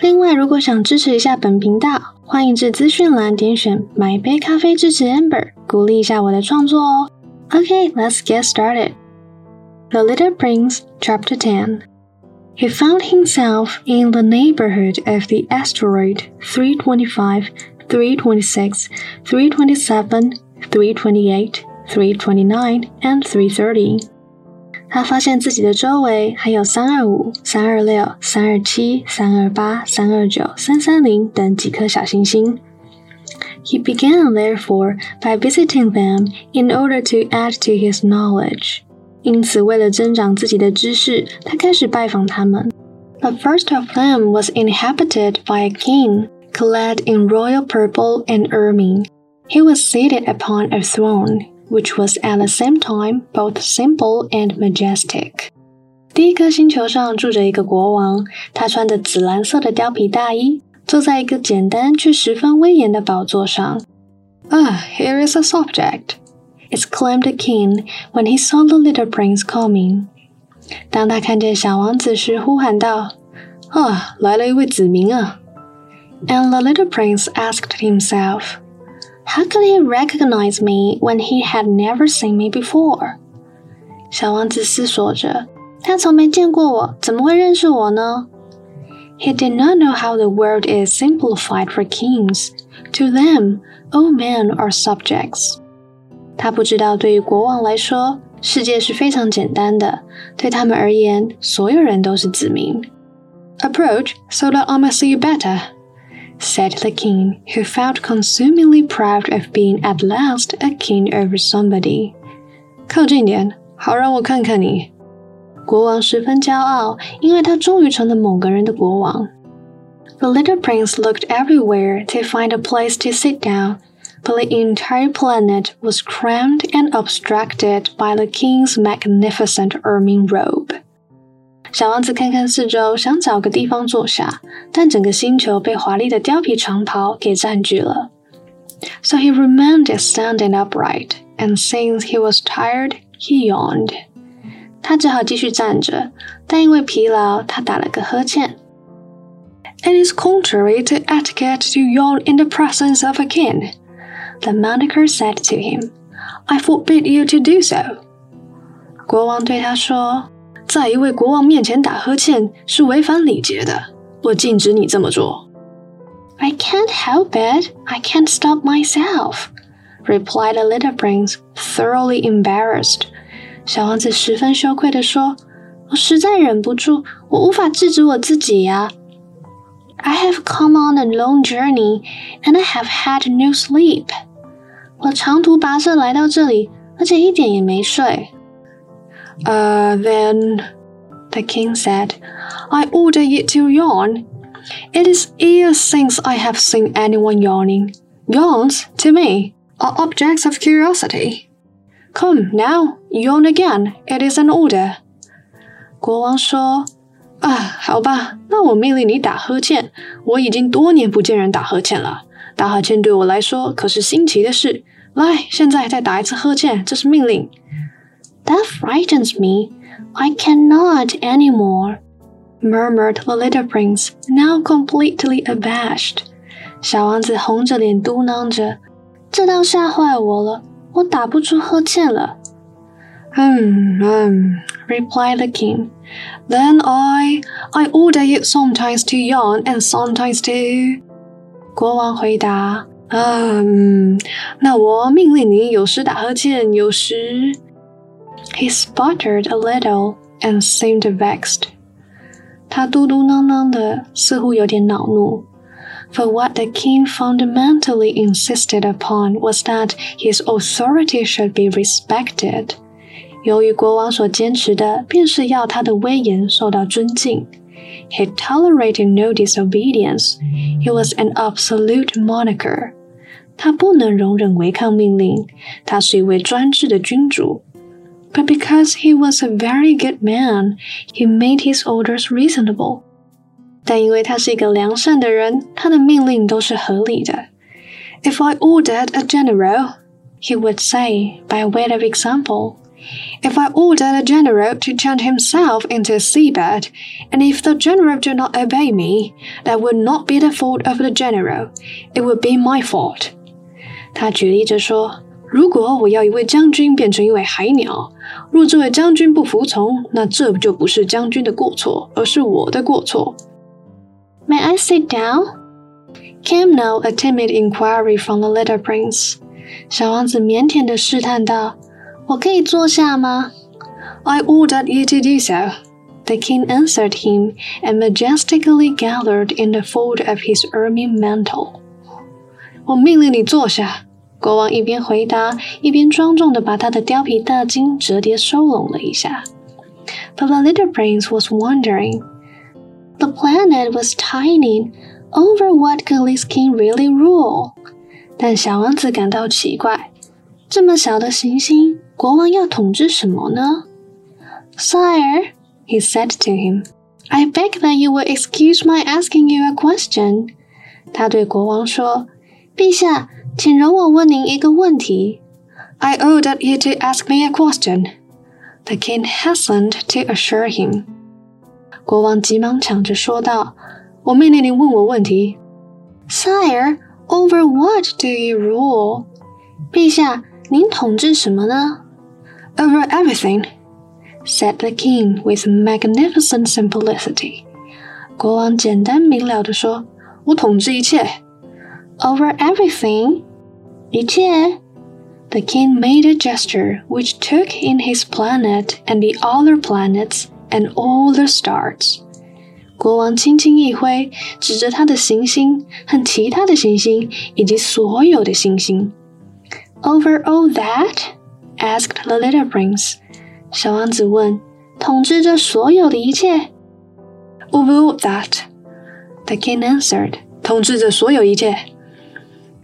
另外，如果想支持一下本频道，欢迎至资讯栏点选买杯咖啡支持 Amber，鼓励一下我的创作哦。Okay, let's get started. The Little Prince, Chapter 10. He found himself in the neighborhood of the asteroid 325, 326, 327, 328, 329, and 330. 他发现自己的周围还有三二五、三二六、三二七、三二八、三二九、三三零等几颗小行星。He began, therefore, by visiting them in order to add to his knowledge. 因此，为了增长自己的知识，他开始拜访他们。The first of them was inhabited by a king, clad in royal purple and ermine. He was seated upon a throne which was at the same time both simple and majestic. 第一颗星球上住着一个国王，他穿着紫蓝色的貂皮大衣，坐在一个简单却十分威严的宝座上。Ah, here is a subject! exclaimed the king when he saw the little prince coming. 当他看见小王子时，呼喊道：“啊，来了一位子民啊！” And the little prince asked himself. How could he recognize me when he had never seen me before？小王子思索着，他从没见过我，怎么会认识我呢？He did not know how the world is simplified for kings. To them, all men are subjects. 他不知道，对于国王来说，世界是非常简单的，对他们而言，所有人都是子民。Approach so that I may see you better said the king, who felt consumingly proud of being at last a king over somebody. 靠近点，好让我看看你。国王十分骄傲，因为他终于成了某个人的国王。The little prince looked everywhere to find a place to sit down, but the entire planet was crammed and obstructed by the king's magnificent ermine robe. 小王子看看四周，想找个地方坐下，但整个星球被华丽的貂皮长袍给占据了。So he remained standing upright, and since he was tired, he yawned. 他只好继续站着，但因为疲劳，他打了个呵欠。It is contrary to etiquette to yawn in the presence of a king, the moniker said to him. I forbid you to do so. 国王对他说。 在一位国王面前打呵欠是违反礼节的，我禁止你这么做。I can't help it. I can't stop myself, replied the little prince, thoroughly embarrassed. 小王子十分羞愧地说：“我实在忍不住，我无法制止我自己呀。” I have come on a long journey, and I have had no sleep. 我长途跋涉来到这里，而且一点也没睡。uh, then, the king said, I order you to yawn. It is years since I have seen anyone yawning. Yawns, to me, are objects of curiosity. Come now, yawn again. It is an order. 国王说：“啊，好吧，那我命令你打呵欠。我已经多年不见人打呵欠了。打呵欠对我来说可是新奇的事。来，现在再打一次呵欠，这是命令。” That frightens me. I cannot any more, murmured the little prince, now completely abashed. 小王子红着脸嘟囔着：“这倒吓坏我了，我打不出呵欠了。” Hmm, um, replied the king. Then I, I order you sometimes to yawn and sometimes to. 国王回答：“嗯，那我命令你有时打呵欠，有时。” He sputtered a little and seemed vexed. 他嘟嘟囔囔的，似乎有点恼怒。For what the king fundamentally insisted upon was that his authority should be respected. 由于国王所坚持的，便是要他的威严受到尊敬。 He tolerated no disobedience. He was an absolute monarch. 他不能容忍违抗命令，他是一位专制的君主。 But because he was a very good man, he made his orders reasonable. 但因为他是一个良善的人，他的命令都是合理的。If I ordered a general, he would say by way of example. If I ordered a general to change himself into a seabird, and if the general did not obey me, that would not be the fault of the general, it would be my fault. 他举例着说：“ 如果我要一位将军变成一位海鸟，若这位将军不服从，那这就不是将军的过错，而是我的过错。” May I sit down? Came now a timid inquiry from the little prince. 小王子腼腆地试探道：“我可以坐下吗？” I ordered you to do so. The king answered him and majestically gathered in the fold of his ermine mantle. 我命令你坐下。 国王一边回答，一边庄重地把他的貂皮大襟折叠收拢了一下。But the little prince was wondering. The planet was tiny. Over what could this king really rule? 但小王子感到奇怪，这么小的行星，国王要统治什么呢？Sire, he said to him, I beg that you will excuse my asking you a question. 他对国王说：“陛下， 请容我问您一个问题。” I ordered you to ask me a question. The king hastened to assure him. 国王急忙抢着说道：“我命令您问我问题。” Sire, over what do you rule? 陛下，您统治什么呢？Over everything, said the king with magnificent simplicity. 国王简单明了地说：“我统治一切。” Over everything, 一切。The king made a gesture which took in his planet and the other planets and all the stars. 国王轻轻一挥，指着他的行星和其他的行星以及所有的星星。Over all that? asked the little prince. 小王子问：“统治着所有的一切？”Over all that, the king answered. 统治着所有一切。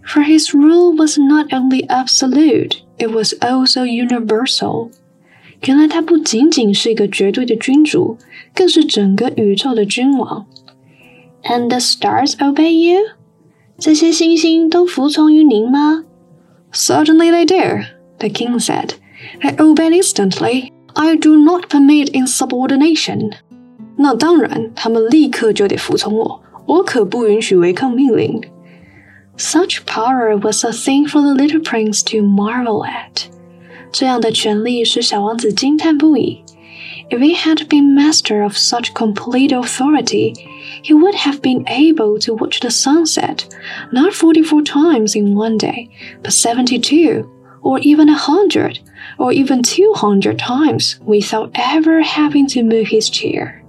For his rule was not only absolute, it was also universal. 原来他不仅仅是一个绝对的君主，更是整个宇宙的君王。And the stars obey you？这些星星都服从于您吗？Certainly they do, the king said. They obey instantly. I do not permit insubordination. 那当然，他们立刻就得服从我，我可不允许违抗命令。 Such power was a thing for the little prince to marvel at. 这样的权力使小王子惊叹不已。If he had been master of such complete authority, he would have been able to watch the sunset not 44 times in one day, but 72, or even a 100, or even 200 times without ever having to move his chair.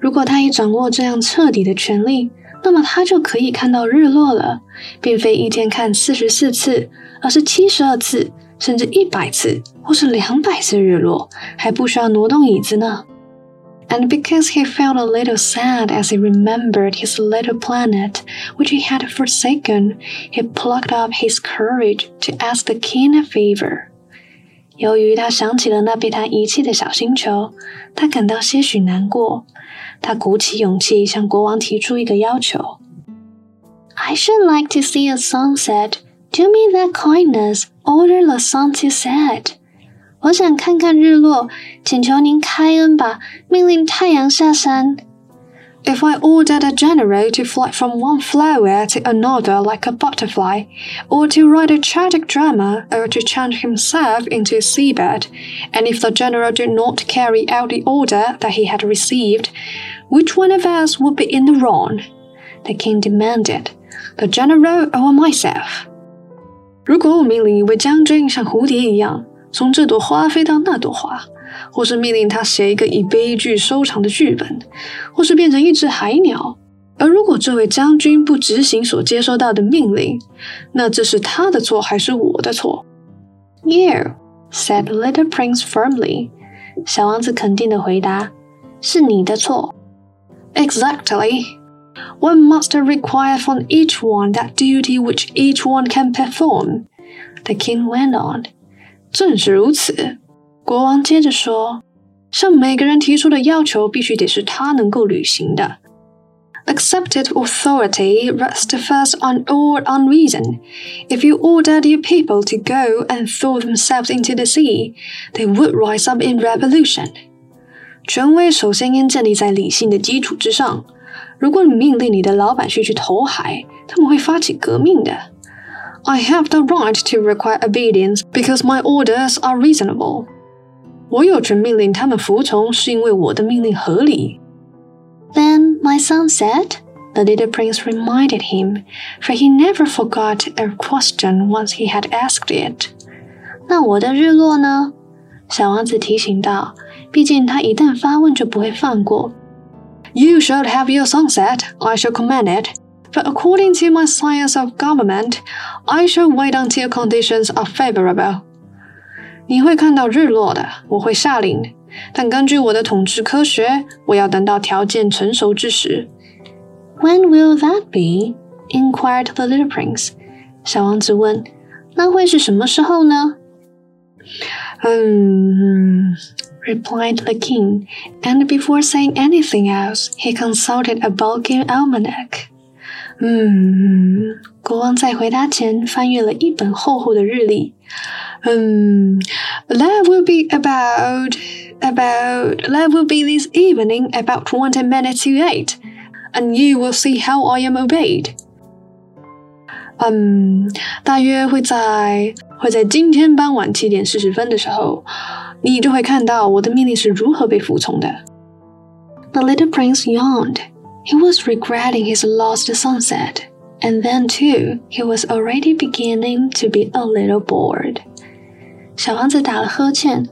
如果他已掌握这样彻底的权力， 那么他就可以看到日落了，并非一天看四十四次，而是七十二次。甚至一百次或是两百次日落，还不需要挪动椅子呢。And because he felt a little sad as he remembered his little planet, which he had forsaken, he plucked up his courage to ask the king a favor. 由于他想起了那被他遗弃的小星球，他感到些许难过。他鼓起勇气向国王提出一个要求。I should like to see a sunset. Do me that kindness Order the sun to set。我想看看日落，请求您开恩吧，命令太阳下山。If I ordered a general to fly from one flower to another like a butterfly, or to write a tragic drama, or to change himself into a seabird, and if the general did not carry out the order that he had received, which one of us would be in the wrong? The king demanded, the general or myself? 如果我命令一位将军像蝴蝶一样从这朵花飞到那朵花， 或是命令他写一个以悲剧收场的剧本，或是变成一只海鸟，而如果这位将军不执行所接收到的命令，那这是他的错还是我的错？You said little prince firmly。小王子肯定的回答：“是你的错。” Exactly. One must require from each one that duty which each one can perform. The king went on. 正是如此， 国王接着说，向每个人提出的要求必须得是他能够履行的。Accepted authority rests first on or on reason. If you ordered your people to go and throw themselves into the sea, they would rise up in revolution. 权威首先应建立在理性的基础之上。如果你命令你的老百姓去投海，他们会发起革命的。I have the right to require obedience because my orders are reasonable. 我有权命令他们服从，是因为我的命令合理。Then my son said, the little prince reminded him, for he never forgot a question once he had asked it. 那我的日落呢？小王子提醒道。毕竟他一旦发问就不会放过。You should have your sunset. I shall command it. But according to my science of government, I shall wait until conditions are favorable. 你会看到日落的，我会下令。但根据我的统治科学，我要等到条件成熟之时。When will that be? inquired the little prince. 小王子问：“那会是什么时候呢？”嗯。replied the king, and before saying anything else, he consulted a bulky almanac. 嗯，国王在回答前翻阅了一本厚厚的日历。嗯，that will be about about that will be this evening about twenty minutes to eight, and you will see how I am obeyed. 嗯，大约会在会在今天傍晚七点四十分的时候。你就会看到我的命令是如何被服从的。The little prince yawned. He was regretting his lost sunset, and then too he was already beginning to be a little bored. 小王子打了呵欠，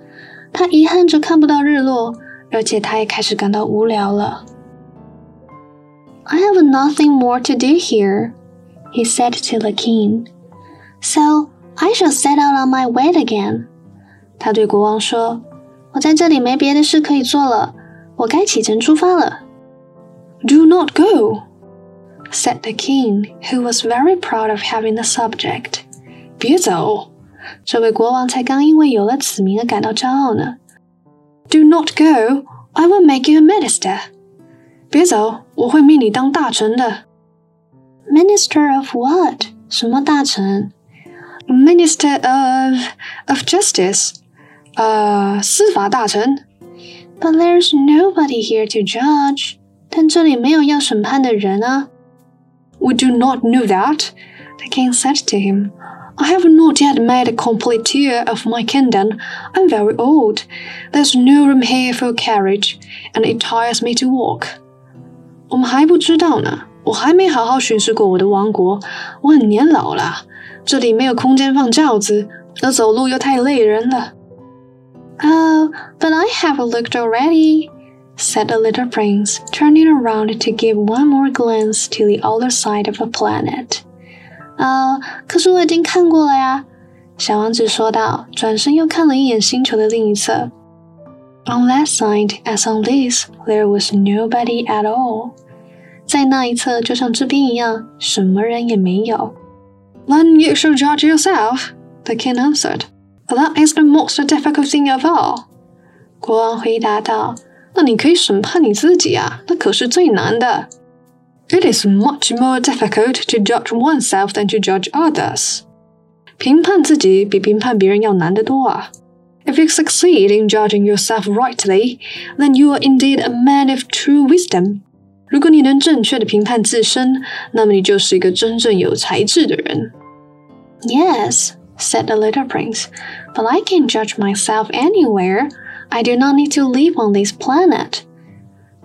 他遗憾着看不到日落，而且他也开始感到无聊了。I have nothing more to do here, he said to the king. So I shall set out on my way again. 他对国王说：“我在这里没别的事可以做了，我该启程出发了。” Do not go, said the king, who was very proud of having the subject. 别走，这位国王才刚因为有了子民而感到骄傲呢。Do not go, I will make you a minister. 别走，我会命你当大臣的。Minister of what？什么大臣？Minister of of justice. 呃，司法大臣。But there's nobody here to judge. 但这里没有要审判的人啊。We do not know that. The king said to him. I have not yet made a complete tour of my kingdom. I'm very old. There's no room here for a carriage, and it tires me to walk. 我们还不知道呢，我还没好好巡视过我的王国，我很年老了，这里没有空间放轿子，而走路又太累人了。Oh, but I have looked already, said the little prince, turning around to give one more glance to the other side of the planet. 啊，可是我已经看过了呀，小王子说道，转身又看了一眼星球的另一侧。On that side, as on this, there was nobody at all. 在那一侧，就像这边一样，什么人也没有。Then you should judge yourself, the king answered. That is the most difficult thing of all。国王回答道：“ 那你可以审判你自己啊，那可是最难的。It is much more difficult to judge oneself than to judge others。评判自己比评判别人要难得多啊。If you succeed in judging yourself rightly, then you are indeed a man of true wisdom。如果你能正确的评判自身，那么你就是一个真正有才智的人。Yes said the little prince, but I can judge myself anywhere. I do not need to live on this planet.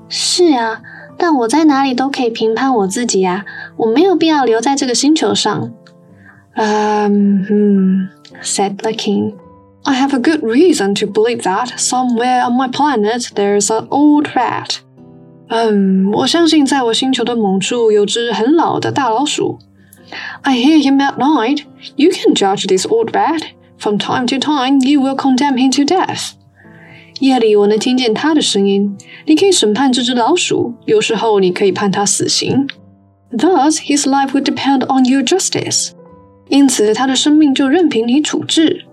是啊，但我在哪里都可以评判我自己呀、啊，我没有必要留在这个星球上。Um, hmm, said the king. I have a good reason to believe that somewhere on my planet there's an old rat. 嗯，我相信在我星球的某处有只很老的大老鼠。I hear him at night. You can judge this old rat. From time to time, you will condemn him to death. 夜里我能听见他的声音。你可以审判这只老鼠，有时候你可以判他死刑。Thus, his life would depend on your justice. 因此，他的生命就任凭你处置。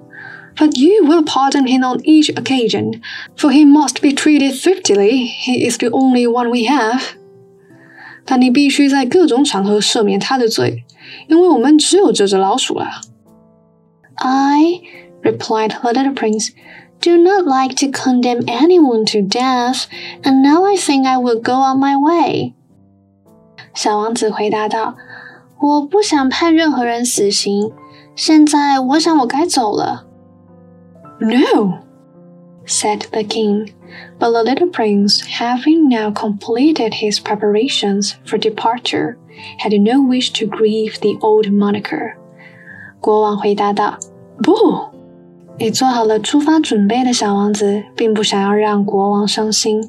But you will pardon him on each occasion, for he must be treated thriftily. He is the only one we have. 但你必须在各种场合赦免他的罪，因为我们只有这只老鼠了。I replied the little prince do not like to condemn anyone to death, and now I think I will go on my way. 小王子回答道：“我不想判任何人死刑，现在我想我该走了。” No, said the king. But the little prince, having now completed his preparations for departure, had no wish to grieve the old monarch. 国王回答道：“不。” ”已做好了出发准备的小王子，并不想要让国王伤心。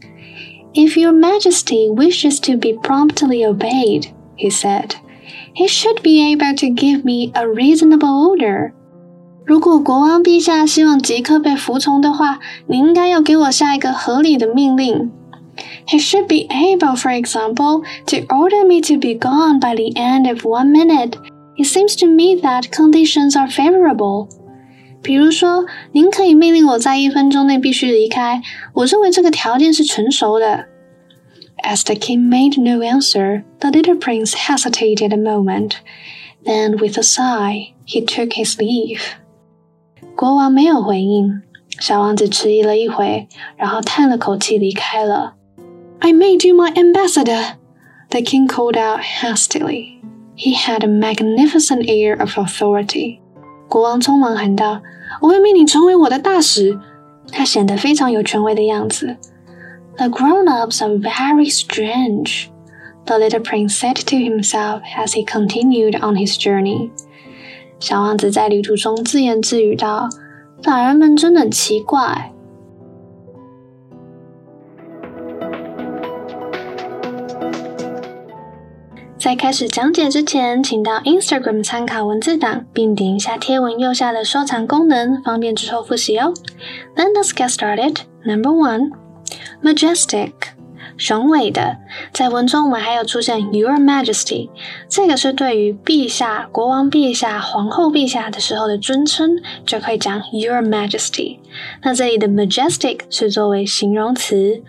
If your Majesty wishes to be promptly obeyed, he said, he should be able to give me a reasonable order. 如果国王陛下希望即刻被服从的话，你应该要给我下一个合理的命令。He should be able, for example, to order me to be gone by the end of one minute. It seems to me that conditions are favorable. 比如说，您可以命令我在一分钟内必须离开。我认为这个条件是成熟的。As the king made no answer, the little prince hesitated a moment. Then, with a sigh, he took his leave. 国王没有回应，小王子迟疑了一会，然后叹了口气离开了。I made you my ambassador, the king called out hastily. He had a magnificent air of authority. 国王匆忙喊道：“我会命你成为我的大使。”他显得非常有权威的样子。The grown-ups are very strange, the little prince said to himself as he continued on his journey. 小王子在旅途中自言自语道：“大人们真的很奇怪。”开始讲解之前，请到 Instagram 参考文字档，并点一下贴文右下的收藏功能，方便之后复习哦。Let's get started. Number one, majestic，雄伟的。在文中我们还有出现 Your Majesty，这个是对于陛下、国王陛下、皇后陛下的时候的尊称，就可以讲 Your Majesty。那这里的 majestic 是作为形容词。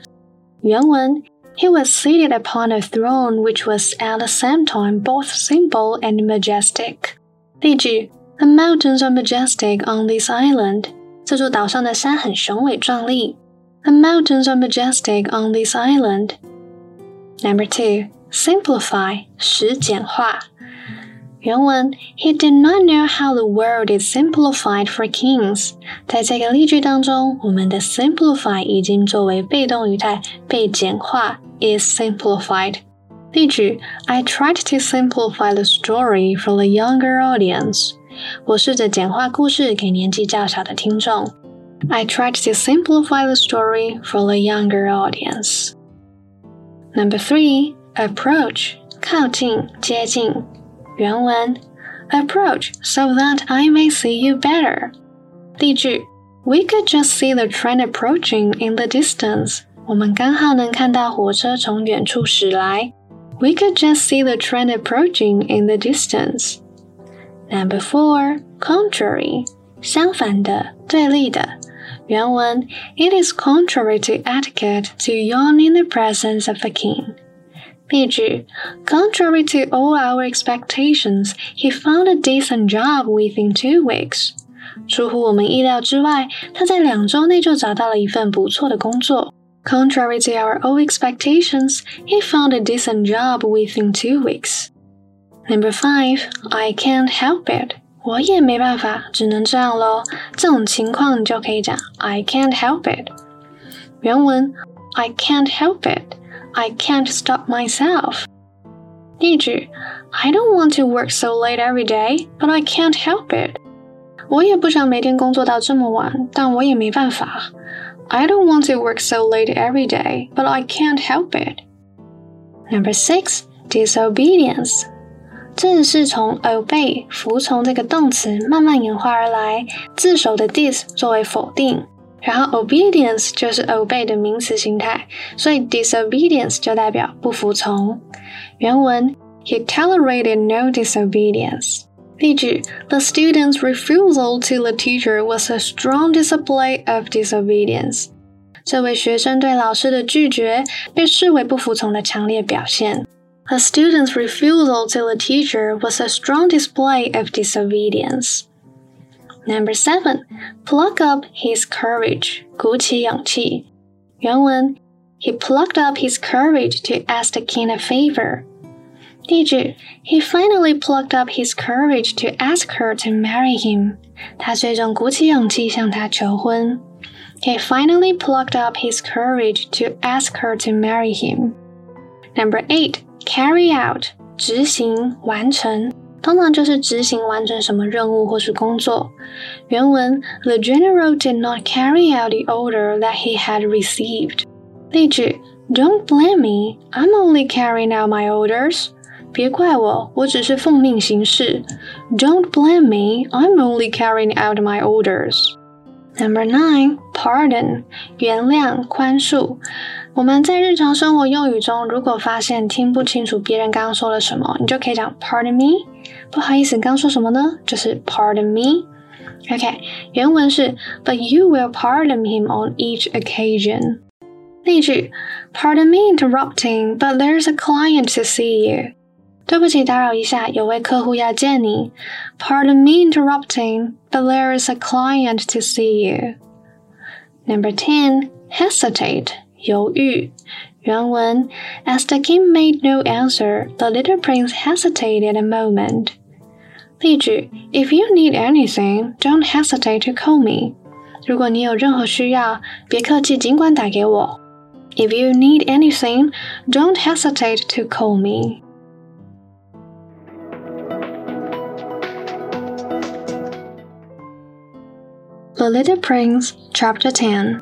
原文。He was seated upon a throne which was at the same time both simple and majestic. 例句：The mountains are majestic on this island. 这座岛上的山很雄伟壮丽。The mountains are majestic on this island. Number two, simplify 使简化。原文：He did not know how the world is simplified for kings。在这个例句当中，我们的 simplify 已经作为被动语态被简化 ，is simplified。例句：I tried to simplify the story for the younger audience。我试着简化故事给年纪较小的听众。I tried to simplify the story for the younger audience. Number three, approach 靠近接近。原文 approach so that I may see you better。例句：We could just see the train approaching in the distance。 我们刚好能看到火车从远处驶来。We could just see the train approaching in the distance. Number four, contrary，相反的，对立的。原文：It is contrary to etiquette to yawn in the presence of a king. 例句：Contrary to all our expectations, he found a decent job within two weeks. 出乎我们意料之外，他在两周内就找到了一份不错的工作。 Contrary to our old expectations, he found a decent job within two weeks. Number five, I can't help it. 我也没办法，只能这样喽。这种情况你就可以讲 I can't help it。原文 I can't help it。I can't stop myself. 例句：I don't want to work so late every day, but I can't help it. 我也不想每天工作到这么晚，但我也没办法。 I don't want to work so late every day, but I can't help it. Number six, disobedience. 这是从 obey 服从这个动词慢慢演化而来，字首的 dis 作为否定。 然后 obedience 就是 obey 的名词形态，所以 disobedience 就代表不服从。原文 He tolerated no disobedience。 例句：The student's refusal to the teacher was a strong display of disobedience。这位学生对老师的拒绝被视为不服从的强烈表现。The student's refusal to the teacher was a strong display of disobedience. Number seven, pluck up his courage. 鼓起勇气。原文 He plucked up his courage to ask the king a favor. 例句 He finally plucked up his courage to ask her to marry him. 他最终鼓起勇气向她求婚。He finally plucked up his courage to ask her to marry him. Number eight, carry out 执行完成。通常就是执行完成什么任务或是工作。原文：The general did not carry out the order that he had received。例句：Don't blame me, I'm only carrying out my orders。 别怪我，我只是奉命行事。Don't blame me, I'm only carrying out my orders。Number nine, pardon，原谅、宽恕。我们在日常生活用语中，如果发现听不清楚别人刚刚说了什么，你就可以讲 Pardon me，不好意思，刚说什么呢？就是 Pardon me。OK，原文是 But you will pardon him on each occasion。例句：Pardon me interrupting, but there's a client to see you。 对不起，打扰一下，有位客户要见你。Pardon me interrupting, but there is a client to see you. Number ten, hesitate. 犹豫。原文：As the king made no answer, the little prince hesitated a moment. 例句：If you need anything, don't hesitate to call me. 如果你有任何需要，别客气，尽管打给我。If you need anything, don't hesitate to call me. The Little Prince, Chapter 10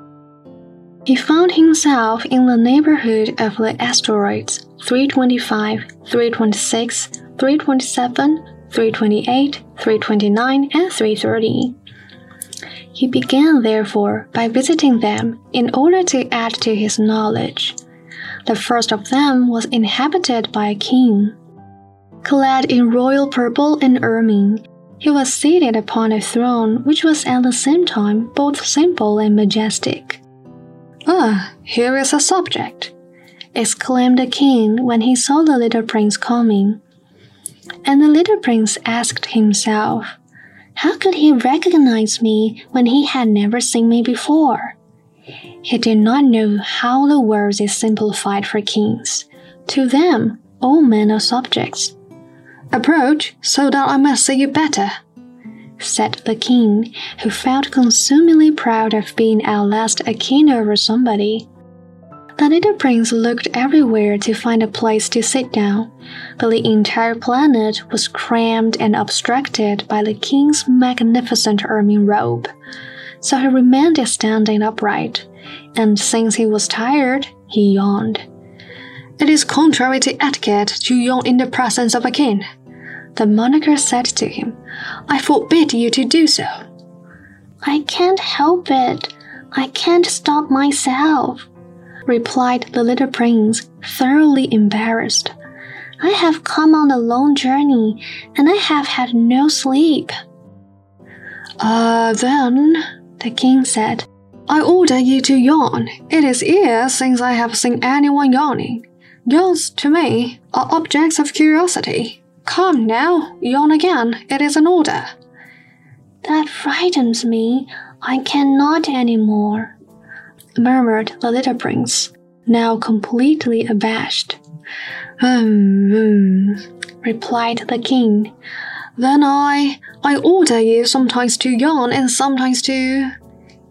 he found himself in the neighborhood of the asteroids 325, 326, 327, 328, 329, and 330. He began, therefore, by visiting them in order to add to his knowledge. The first of them was inhabited by a king. Clad in royal purple and ermine, he was seated upon a throne which was at the same time both simple and majestic. Ah, here is a subject, exclaimed the king when he saw the little prince coming. And the little prince asked himself, How could he recognize me when he had never seen me before? He did not know how the world is simplified for kings. To them, all men are subjects. Approach so that I may see you better, said the king, who felt consumingly proud of being at last a king over somebody. The little prince looked everywhere to find a place to sit down, but the entire planet was crammed and obstructed by the king's magnificent ermine robe. So he remained standing upright, and since he was tired, he yawned. It is contrary to etiquette to yawn in the presence of a king, the monarch said to him. I forbid you to do so. I can't help it. I can't stop myself, replied the little prince, thoroughly embarrassed. I have come on a long journey, and I have had no sleep. Ah, uh, then, the king said, I order you to yawn. It is years since I have seen anyone yawning. Yawns, to me, are objects of curiosity. Come now, yawn again. It is an order. That frightens me. I cannot any more, murmured the little prince, now completely abashed. Hmm, hmm, replied the king. Then I, I order you sometimes to yawn and sometimes to.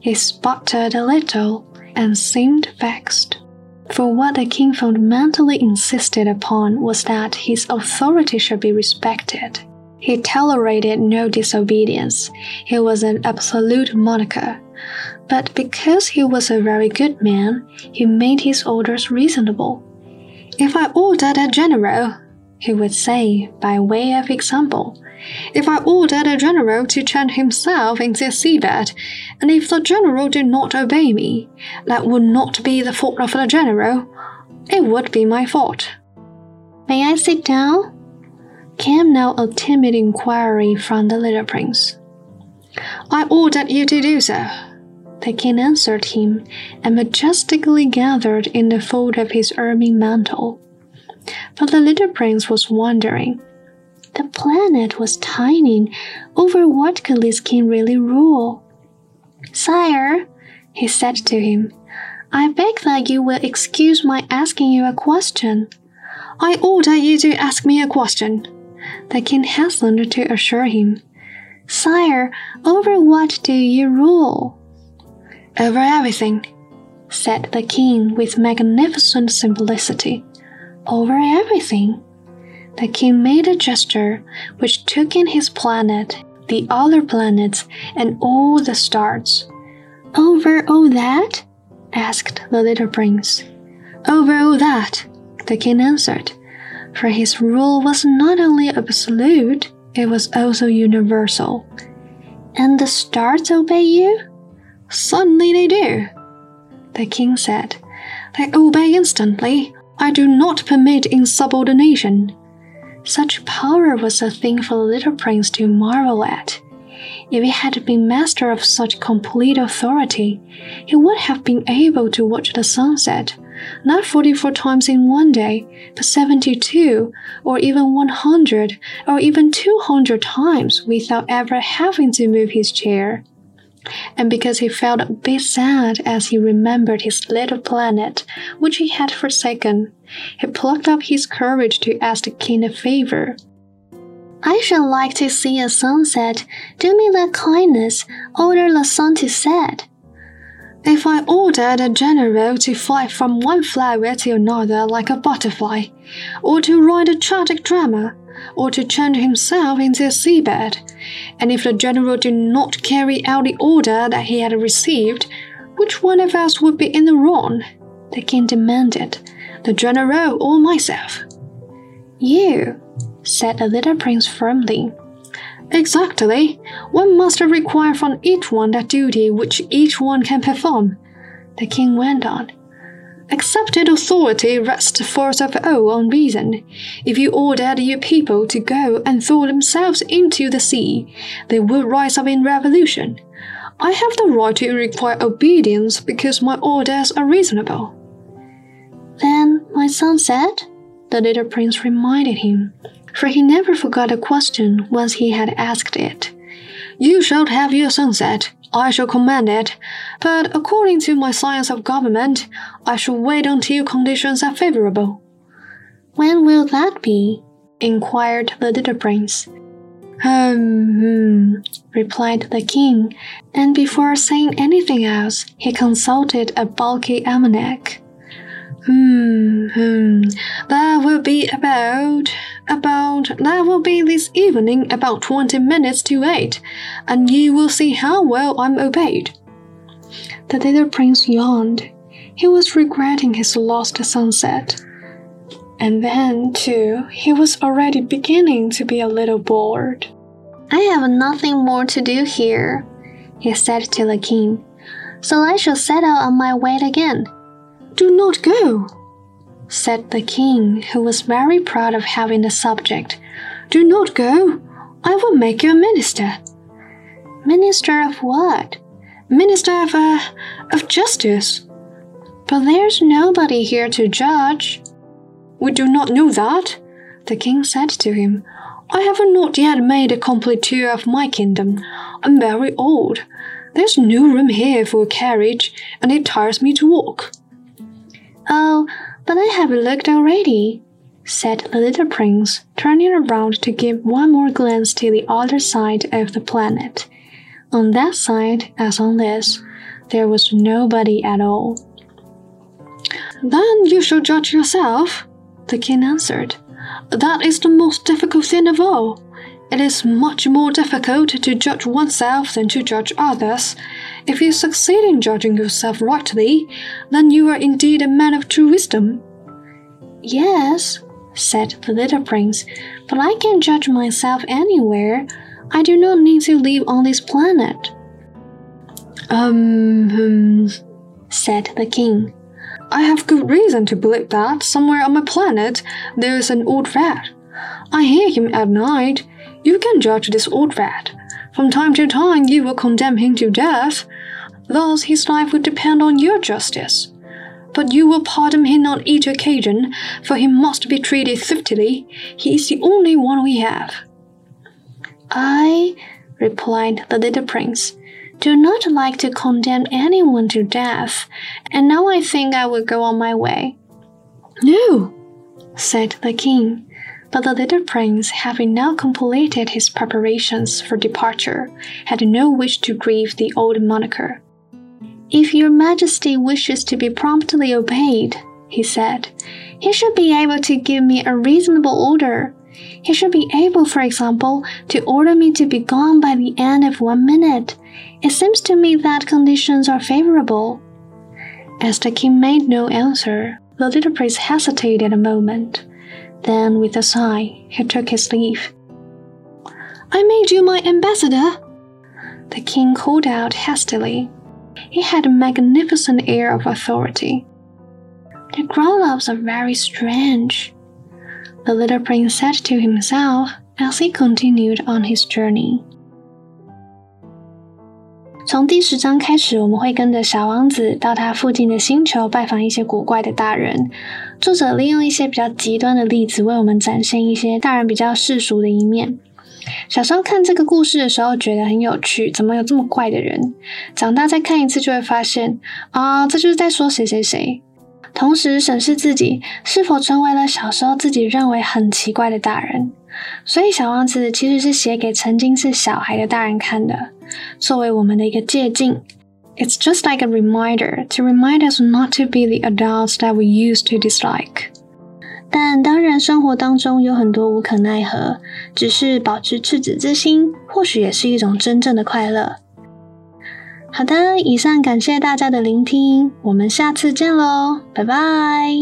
He sputtered a little and seemed vexed for what the king fundamentally insisted upon was that his authority should be respected. He tolerated no disobedience. He was an absolute monarch. But because he was a very good man, he made his orders reasonable. If I ordered a general, he would say by way of example. If I ordered a general to change himself into a seabed, and if the general did not obey me, that would not be the fault of the general, it would be my fault. May I sit down? Came now a timid inquiry from the little prince. I ordered you to do so. The king answered him, and majestically gathered in the fold of his ermine mantle. But the little prince was wondering. The planet was tiny. Over what could this king really rule? Sire, he said to him, I beg that you will excuse my asking you a question. I order you to ask me a question. The king hastened to assure him. Sire, over what do you rule? Over everything, said the king with magnificent simplicity. Over everything? The king made a gesture which took in his planet, the other planets, and all the stars. Over all that? asked the little prince. Over all that, the king answered, for his rule was not only absolute, it was also universal. And the stars obey you? Certainly they do, the king said. They obey instantly. I do not permit insubordination. Such power was a thing for the little prince to marvel at. If he had been master of such complete authority, he would have been able to watch the sunset, not 44 times in one day, but 72, or even 100, or even 200 times without ever having to move his chair. And because he felt a bit sad as he remembered his little planet, which he had forsaken, he plucked up his courage to ask the king a favor. I should like to see a sunset. Do me the kindness, order the sun to set. If I ordered a general to fly from one flower to another like a butterfly, or to write a tragic drama, or to change himself into a seabed, and if the general did not carry out the order that he had received, which one of us would be in the wrong? The king demanded, the general or myself? You, said the little prince firmly. Exactly. One must require from each one that duty which each one can perform. The king went on. Accepted authority rests first of all on reason. If you ordered your people to go and throw themselves into the sea, they would rise up in revolution. I have the right to require obedience because my orders are reasonable. Then my son said, the little prince reminded him, for he never forgot a question once he had asked it. You shall have your sunset. I shall command it, but according to my science of government, I shall wait until conditions are favorable. When will that be? inquired the little prince. Hmm, hmm, replied the king, and before saying anything else, he consulted a bulky almanac. Hmm, hmm, that will be about, about, that will be this evening about 20 minutes to 8, and you will see how well I'm obeyed. The little prince yawned. He was regretting his lost sunset. And then, too, he was already beginning to be a little bored. I have nothing more to do here, he said to the king, so I shall set out on my way again. Do not go, said the king, who was very proud of having the subject. Do not go. I will make you a minister. Minister of what? Minister of, uh, of justice. But there's nobody here to judge. We do not know that, the king said to him. I have not yet made a complete tour of my kingdom. I'm very old. There's no room here for a carriage, and it tires me to walk. Oh, but I have looked already, said the little prince, turning around to give one more glance to the other side of the planet. On that side, as on this, there was nobody at all. Then you shall judge yourself, the king answered. That is the most difficult thing of all. It is much more difficult to judge oneself than to judge others. If you succeed in judging yourself rightly, then you are indeed a man of true wisdom. Yes, said the little prince, but I can judge myself anywhere. I do not need to live on this planet. Um, um, said the king. I have good reason to believe that somewhere on my planet there is an old rat. I hear him at night. You can judge this old rat. From time to time you will condemn him to death. Thus his life will depend on your justice. But you will pardon him on each occasion, for he must be treated thriftily. He is the only one we have. I, replied the little prince, do not like to condemn anyone to death, and now I think I will go on my way. No, said the king. But the little prince, having now completed his preparations for departure, had no wish to grieve the old monarch. If your majesty wishes to be promptly obeyed, he said, he should be able to give me a reasonable order. He should be able, for example, to order me to be gone by the end of one minute. It seems to me that conditions are favorable. As the king made no answer, the little prince hesitated a moment. Then, with a sigh, he took his leave. I made you my ambassador, the king called out hastily. He had a magnificent air of authority. The grown ups are very strange, the little prince said to himself as he continued on his journey. 从第十章开始，我们会跟着小王子到他附近的星球拜访一些古怪的大人。作者利用一些比较极端的例子，为我们展现一些大人比较世俗的一面。小时候看这个故事的时候，觉得很有趣，怎么有这么怪的人？长大再看一次，就会发现啊，这就是在说谁谁谁。同时审视自己是否成为了小时候自己认为很奇怪的大人。所以，小王子其实是写给曾经是小孩的大人看的，作为我们的一个借鉴。It's just like a reminder to remind us not to be the adults that we used to dislike. 但当然，生活当中有很多无可奈何，只是保持赤子之心，或许也是一种真正的快乐。好的，以上感谢大家的聆听，我们下次见喽，拜拜。